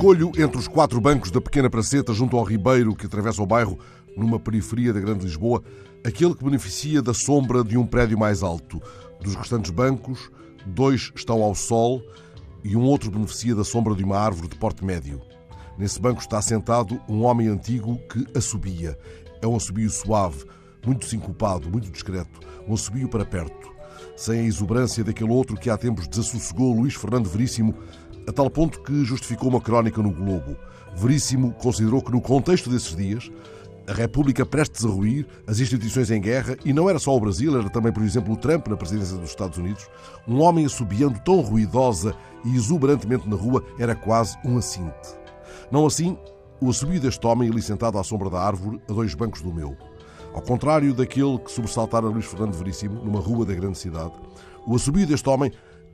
Escolho entre os quatro bancos da pequena praceta junto ao ribeiro que atravessa o bairro, numa periferia da Grande Lisboa, aquele que beneficia da sombra de um prédio mais alto. Dos restantes bancos, dois estão ao sol e um outro beneficia da sombra de uma árvore de porte médio. Nesse banco está sentado um homem antigo que assobia. É um assobio suave, muito sincopado, muito discreto, um assobio para perto, sem a exuberância daquele outro que há tempos desassossegou Luís Fernando Veríssimo a tal ponto que justificou uma crónica no Globo. Veríssimo considerou que, no contexto desses dias, a República prestes a ruir, as instituições em guerra, e não era só o Brasil, era também, por exemplo, o Trump na presidência dos Estados Unidos, um homem assobiando tão ruidosa e exuberantemente na rua era quase um assinte. Não assim, o assobio deste homem ali sentado à sombra da árvore, a dois bancos do meu. Ao contrário daquele que sobressaltara Luís Fernando Veríssimo, numa rua da grande cidade, o assobio deste homem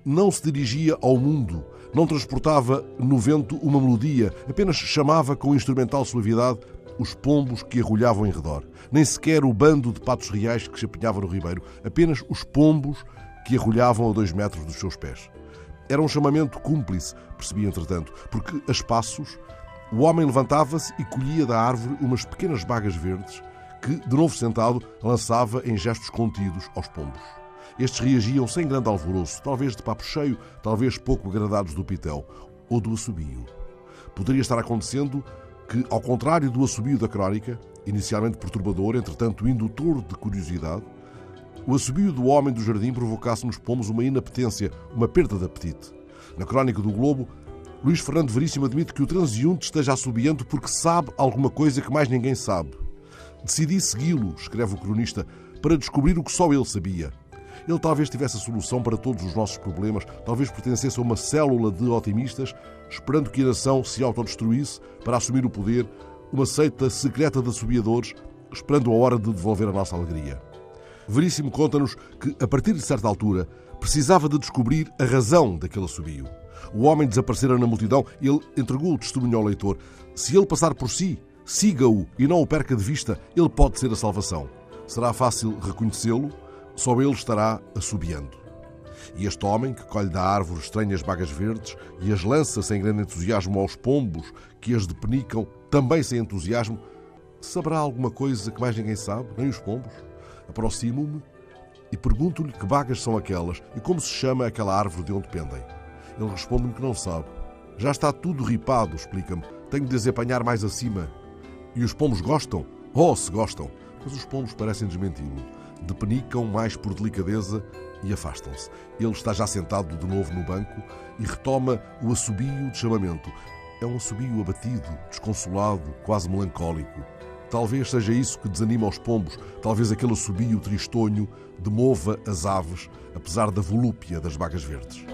não se dirigia ao mundo, não transportava no vento uma melodia, apenas chamava com instrumental suavidade os pombos que arrulhavam em redor. Nem sequer o bando de patos reais que se apinhava no ribeiro, apenas os pombos que arrulhavam a dois metros dos seus pés. Era um chamamento cúmplice, percebi entretanto, porque a espaços o homem levantava-se e colhia da árvore umas pequenas bagas verdes que, de novo sentado, lançava em gestos contidos aos pombos. Estes reagiam sem grande alvoroço, talvez de papo cheio, talvez pouco agradados do pitel ou do assobio. Poderia estar acontecendo que, ao contrário do assobio da crónica, inicialmente perturbador, entretanto indutor de curiosidade, o assobio do homem do jardim provocasse nos pomos uma inapetência, uma perda de apetite. Na crónica do Globo, Luís Fernando Veríssimo admite que o transeunte esteja assobiando porque sabe alguma coisa que mais ninguém sabe. Decidi segui-lo, escreve o cronista, para descobrir o que só ele sabia. Ele talvez tivesse a solução para todos os nossos problemas, talvez pertencesse a uma célula de otimistas, esperando que a nação se autodestruísse para assumir o poder, uma seita secreta de assobiadores, esperando a hora de devolver a nossa alegria. Veríssimo conta-nos que, a partir de certa altura, precisava de descobrir a razão daquele assobio. O homem desaparecera na multidão, ele entregou o testemunho ao leitor. Se ele passar por si, siga-o e não o perca de vista, ele pode ser a salvação. Será fácil reconhecê-lo, só ele estará assobiando. E este homem, que colhe da árvore estranhas bagas verdes e as lança sem grande entusiasmo aos pombos que as depenicam, também sem entusiasmo, saberá alguma coisa que mais ninguém sabe, nem os pombos? Aproximo-me e pergunto-lhe que bagas são aquelas e como se chama aquela árvore de onde pendem. Ele responde-me que não sabe. Já está tudo ripado, explica-me. Tenho de desempanhar mais acima. E os pombos gostam? Oh, se gostam! Mas os pombos parecem desmenti-lo depenicam mais por delicadeza e afastam-se. Ele está já sentado de novo no banco e retoma o assobio de chamamento. É um assobio abatido, desconsolado, quase melancólico. Talvez seja isso que desanima os pombos, talvez aquele assobio tristonho demova as aves, apesar da volúpia das bagas verdes.